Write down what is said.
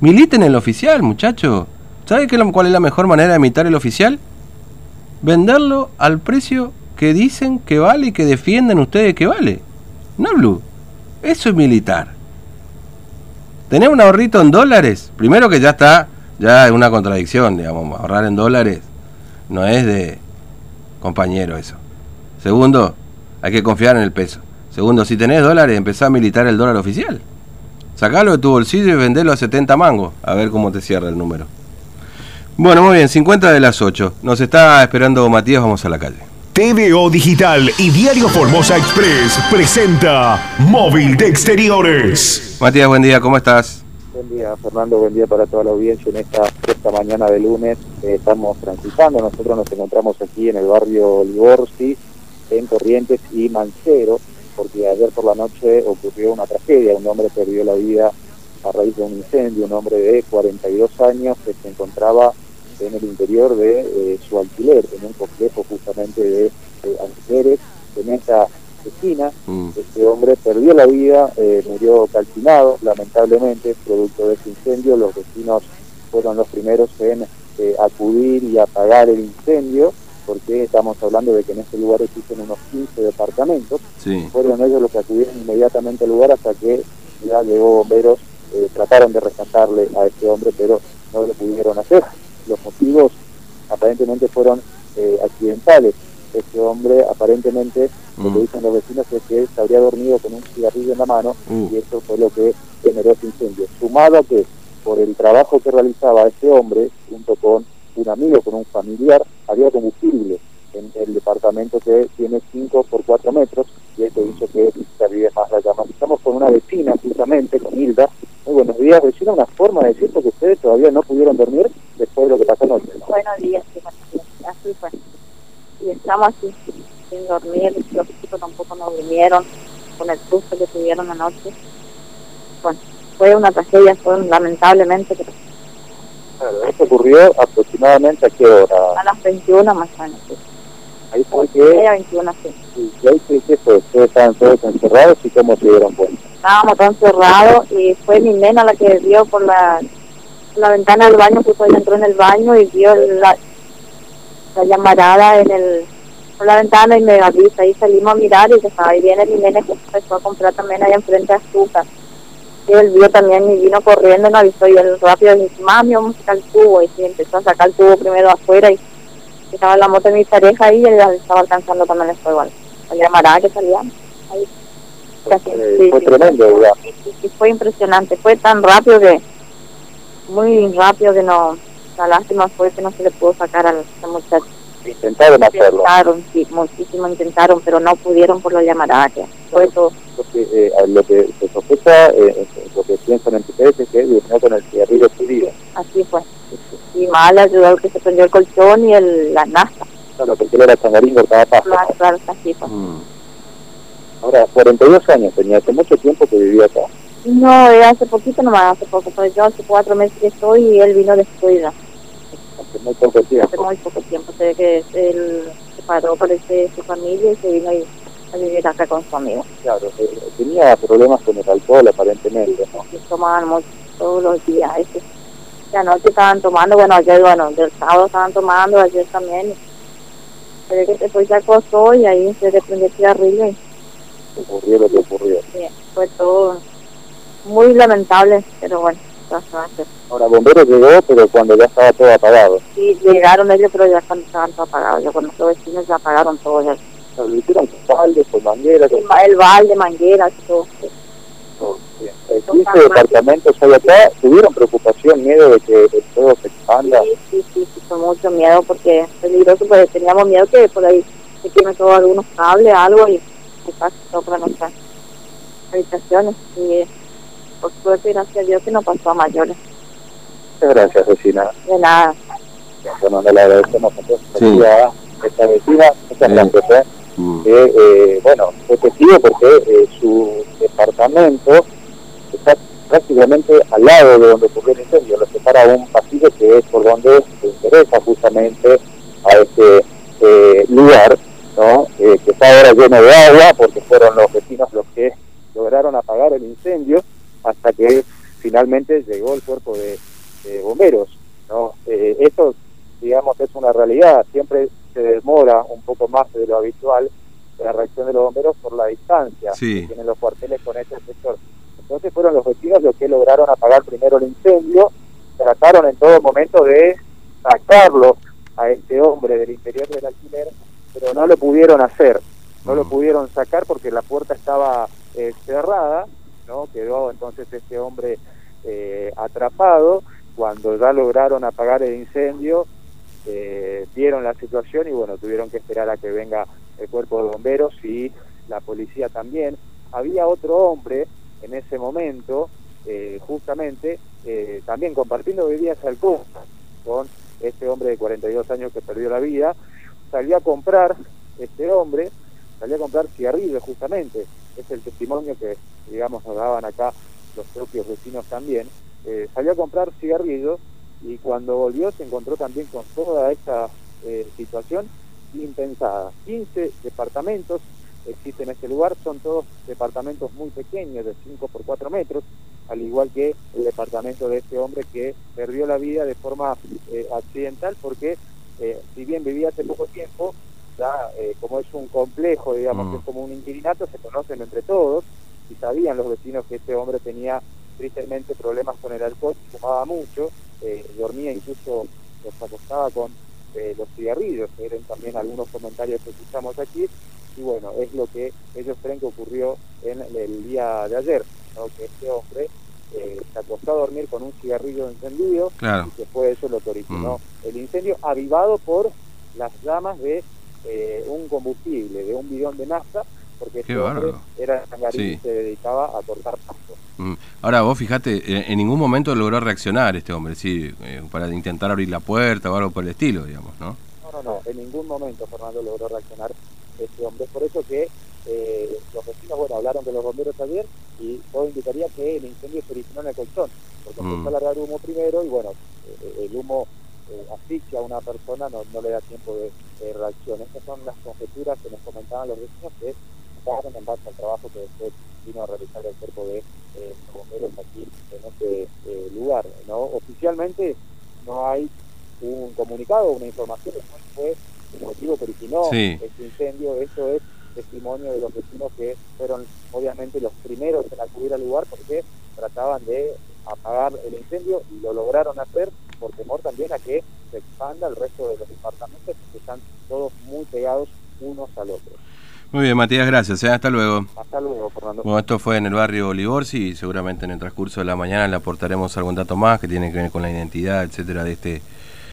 Militen el oficial, muchacho. ¿Sabe cuál es la mejor manera de imitar el oficial? Venderlo al precio que dicen que vale y que defienden ustedes que vale. No, Blue. Eso es militar. Tener un ahorrito en dólares, primero que ya está, ya es una contradicción, digamos, ahorrar en dólares no es de compañero eso. Segundo, hay que confiar en el peso. Segundo, si tenés dólares, empezá a militar el dólar oficial. Sacalo de tu bolsillo y vendelo a 70 mangos, a ver cómo te cierra el número. Bueno, muy bien, 50 de las 8. Nos está esperando Matías, vamos a la calle. TVO Digital y Diario Formosa Express presenta Móvil de Exteriores. Matías, buen día, ¿cómo estás? Buen día, Fernando, buen día para toda la audiencia en esta, esta mañana de lunes. estamos transitando, nosotros nos encontramos aquí en el barrio Liborsi, en Corrientes y Mancero, porque ayer por la noche ocurrió una tragedia, un hombre perdió la vida a raíz de un incendio, un hombre de 42 años que se encontraba en el interior de eh, su alquiler, en un complejo justamente de, alquileres, en esa esquina. Mm. Este hombre perdió la vida, eh, murió calcinado, lamentablemente, producto de ese incendio. Los vecinos fueron los primeros en eh, acudir y apagar el incendio, porque estamos hablando de que en este lugar existen unos 15 departamentos. Fueron ellos los que acudieron inmediatamente al lugar hasta que ya llegó bomberos, trataron de rescatarle a este hombre, pero no lo pudieron hacer los motivos aparentemente fueron eh, accidentales. Este hombre aparentemente, lo que mm. dicen los vecinos es que se habría dormido con un cigarrillo en la mano y eso fue lo que generó ese incendio. Sumado a que por el trabajo que realizaba este hombre, junto con un amigo, con un familiar, había combustible en el departamento que tiene 5 por 4 metros y eso hizo que se avive más la llama. Estamos con una vecina, justamente, con Hilda. Muy buenos días, vecina. Una forma de decir que ustedes todavía no pudieron dormir después de lo que pasó anoche. Buenos días, sí, así fue. Y estamos así, sin dormir. Los chicos tampoco nos vinieron con el susto que tuvieron anoche. Bueno, fue una tragedia, fue lamentablemente. Pero... Claro, esto ocurrió aproximadamente a qué hora? A las 21 más o menos. Ahí fue que... 21, sí. ¿Y ahí qué fue? ¿Ustedes estaban todos encerrados y cómo se dieron cuenta? Estábamos todos encerrados y fue mi nena la que vio por la, la ventana del baño, que fue entró en el baño y vio la, la llamarada en el por la ventana y me avisa y salimos a mirar y estaba ahí viene mi nena que empezó a comprar también ahí enfrente a azúcar él vio también y vino corriendo no avisó y él rápido dijo mami vamos a sacar el tubo y empezó a sacar el tubo primero afuera y estaba la moto de mi pareja ahí y él estaba alcanzando también el fuego. La llamarada que salía ahí. Eh, fue tremendo, Sí, fue impresionante. Fue tan rápido que, muy rápido que no, la lástima fue que no se le pudo sacar a ese muchacho. Intentaron hacerlo. Intentaron, sí, muchísimo intentaron, pero no pudieron por la llamarada que fue todo. Lo que, eh, lo que se sospecha, eh, lo que piensan en ustedes es que durmió con el cigarrillo subido. Así fue y mal ayudó que se prendió el colchón y el, la nasta. Claro, porque él era changarín cortaba paso. Claro, claro, así fue. Mm. Ahora, 42 años tenía, hace mucho tiempo que vivía acá. No, era hace poquito nomás, hace poco, pues yo hace cuatro meses que estoy y él vino después ya. Hace muy poco tiempo. Hace muy poco tiempo, sé que él se paró, parece, su familia y se vino a vivir acá con su amigo. Claro, eh, tenía problemas con el alcohol aparentemente, ¿no? Que tomaban mucho, todos los días, ese la noche estaban tomando, bueno, ayer, bueno, del sábado estaban tomando, ayer también. Pero que después se acostó y ahí se le prendió el cigarrillo y... Ocurrió lo que ocurrió. Sí, fue todo muy lamentable, pero bueno, Ahora, bombero llegó, pero cuando ya estaba todo apagado. Sí, llegaron ellos, pero ya cuando estaban todo apagados. Ya cuando los vecinos ya apagaron todo ya. ¿Lo hicieron con balde, con manguera? El balde, manguera, todo. todo. Bien. 15 departamentos acá, ¿tuvieron preocupación, miedo de que el fuego se expanda? Sí, sí, sí, sí, con mucho miedo porque es peligroso, porque teníamos miedo que por ahí se queme todo algunos cables, algo y se pase todo para nuestras habitaciones. Y por suerte, gracias a Dios, que no pasó a mayores. Muchas gracias, vecina. De nada. Bueno, le agradecemos sí. a esta vecina, muchas gracias. ¿eh? Mm. eh, bueno, fue testigo porque eh, su departamento está prácticamente al lado de donde ocurrió el incendio, lo separa un pasillo que es por donde se interesa justamente a este eh, lugar, ¿no? Eh, que está ahora lleno de agua, porque fueron los vecinos los que lograron apagar el incendio hasta que finalmente llegó el cuerpo de, bomberos. ¿no? Eh, esto, digamos, es una realidad. Siempre se demora un poco más de lo habitual la reacción de los bomberos por la distancia que tienen los cuarteles con este sector. Entonces fueron los vecinos los que lograron apagar primero el incendio, trataron en todo momento de sacarlo a este hombre del interior del alquiler, pero no lo pudieron hacer, no lo mm. pudieron sacar porque la puerta estaba eh, cerrada, no quedó entonces este hombre eh, atrapado. Cuando ya lograron apagar el incendio, eh, vieron la situación y bueno, tuvieron que esperar a que venga el cuerpo de bomberos y la policía también. Había otro hombre en ese momento, eh, justamente, eh, también compartiendo bebidas alcohólicas con este hombre de 42 años que perdió la vida. Salió a comprar, este hombre, salió a comprar cigarrillos justamente. Es el testimonio que, digamos, nos daban acá los propios vecinos también. Eh, salió a comprar cigarrillos y cuando volvió se encontró también con toda esta situación impensada. 15 departamentos existen en este lugar, son todos departamentos muy pequeños, de 5 por 4 metros, al igual que el departamento de este hombre que perdió la vida de forma eh, accidental porque eh, si bien vivía hace poco tiempo, ya eh, como es un complejo, digamos, que es mm. como un inquilinato, se conocen entre todos y sabían los vecinos que este hombre tenía tristemente problemas con el alcohol, fumaba mucho, dormía incluso, los acostaba con los cigarrillos, eran también algunos comentarios que escuchamos aquí, y bueno, es lo que ellos creen que ocurrió en el día de ayer, que este hombre eh, se acostó a dormir con un cigarrillo encendido y que fue eso lo que originó mm. el incendio, avivado por las llamas de eh, un combustible, de un bidón de nafta, porque este hombre era sangarín y se dedicaba a cortar pasto. Mm. Ahora vos fijate, eh, en ningún momento logró reaccionar este hombre, sí, para intentar abrir la puerta o algo por el estilo, digamos, ¿no? No, no, no, en ningún momento Fernando logró reaccionar este hombre. Por eso que eh, los vecinos, bueno, hablaron de los bomberos ayer y todo indicaría que el incendio se originó en el colchón, porque mm. empezó a largar humo primero y bueno, eh, el humo eh, asfixia a una persona, no, no le da tiempo de, reacción. Estas son las conjeturas que nos comentaban los vecinos que en base al trabajo que después vino a realizar el cuerpo de los bomberos aquí en este lugar. ¿no? Oficialmente no hay un comunicado, una información de cuál fue el motivo que originó este incendio. Eso es testimonio de los vecinos que fueron obviamente los primeros en acudir al lugar porque trataban de apagar el incendio y lo lograron hacer por temor también a que se expanda el resto de los departamentos que están todos muy pegados unos al otro. Muy bien, Matías, gracias. ¿eh? Hasta luego. Hasta luego, Fernando. Bueno, esto fue en el barrio Olivorsi y seguramente en el transcurso de la mañana le aportaremos algún dato más que tiene que ver con la identidad, etcétera, de este